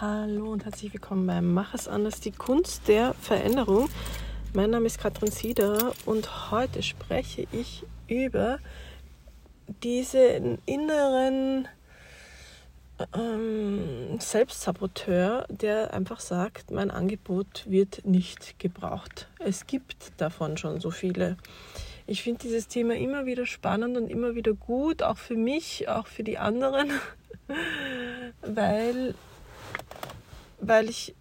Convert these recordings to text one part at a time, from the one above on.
Hallo und herzlich willkommen beim Mach es anders, die Kunst der Veränderung. Mein Name ist Katrin Sieder und heute spreche ich über diesen inneren ähm, Selbstsaboteur, der einfach sagt, mein Angebot wird nicht gebraucht. Es gibt davon schon so viele. Ich finde dieses Thema immer wieder spannend und immer wieder gut, auch für mich, auch für die anderen, weil weil ich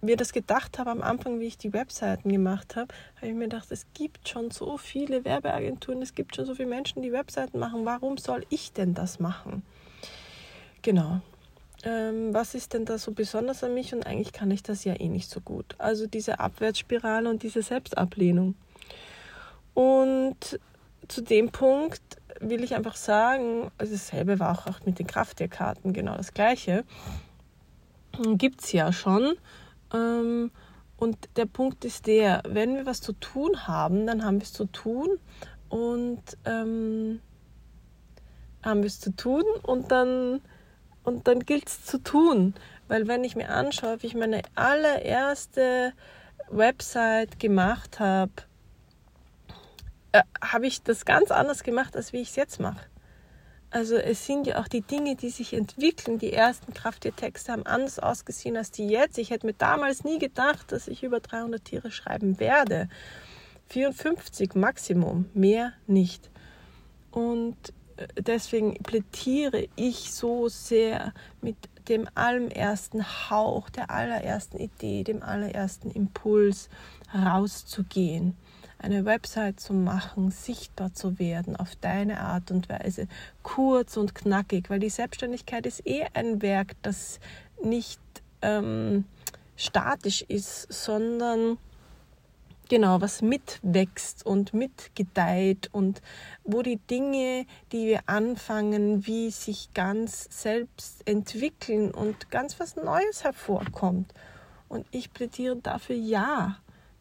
mir das gedacht habe am Anfang, wie ich die Webseiten gemacht habe, habe ich mir gedacht, es gibt schon so viele Werbeagenturen, es gibt schon so viele Menschen, die Webseiten machen. Warum soll ich denn das machen? Genau. Ähm, was ist denn da so besonders an mich? Und eigentlich kann ich das ja eh nicht so gut. Also diese Abwärtsspirale und diese Selbstablehnung. Und zu dem Punkt will ich einfach sagen, also dasselbe war auch mit den Krafttierkarten genau das gleiche gibt es ja schon. Ähm, und der Punkt ist der, wenn wir was zu tun haben, dann haben wir es zu tun und ähm, haben wir es zu tun und dann, und dann gilt es zu tun. Weil wenn ich mir anschaue, wie ich meine allererste Website gemacht habe, äh, habe ich das ganz anders gemacht, als wie ich es jetzt mache. Also es sind ja auch die Dinge, die sich entwickeln. Die ersten Krafttiertexte haben anders ausgesehen als die jetzt. Ich hätte mir damals nie gedacht, dass ich über 300 Tiere schreiben werde. 54 Maximum, mehr nicht. Und äh, deswegen plädiere ich so sehr mit dem allerersten Hauch, der allerersten Idee, dem allerersten Impuls rauszugehen eine Website zu machen, sichtbar zu werden auf deine Art und Weise, kurz und knackig, weil die Selbstständigkeit ist eh ein Werk, das nicht ähm, statisch ist, sondern genau, was mitwächst und mitgedeiht und wo die Dinge, die wir anfangen, wie sich ganz selbst entwickeln und ganz was Neues hervorkommt. Und ich plädiere dafür ja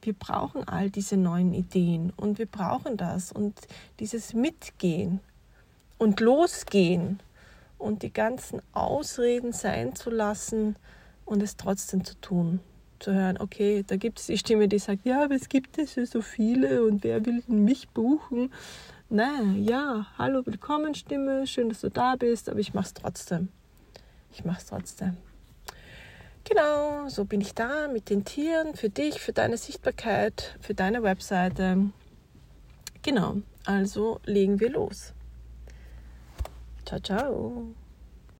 wir brauchen all diese neuen Ideen und wir brauchen das und dieses Mitgehen und Losgehen und die ganzen Ausreden sein zu lassen und es trotzdem zu tun. Zu hören, okay, da gibt es die Stimme, die sagt, ja, aber es gibt es ja so viele und wer will mich buchen? Nein, ja, hallo, willkommen Stimme, schön, dass du da bist, aber ich mach's trotzdem. Ich mach's trotzdem. Genau, so bin ich da mit den Tieren für dich, für deine Sichtbarkeit, für deine Webseite. Genau, also legen wir los. Ciao, ciao.